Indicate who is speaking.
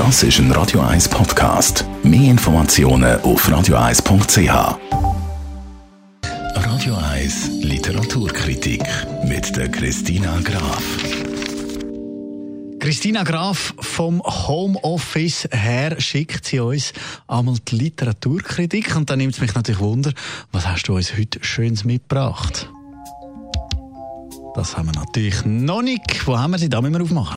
Speaker 1: Das ist ein Radio 1 Podcast. Mehr Informationen auf radio1.ch. Radio 1 Literaturkritik mit der Christina Graf.
Speaker 2: Christina Graf vom Homeoffice her schickt sie uns einmal die Literaturkritik und dann nimmt es mich natürlich Wunder, was hast du uns heute Schönes mitgebracht? Das haben wir natürlich noch nicht. Wo haben wir sie? Da müssen wir aufmachen.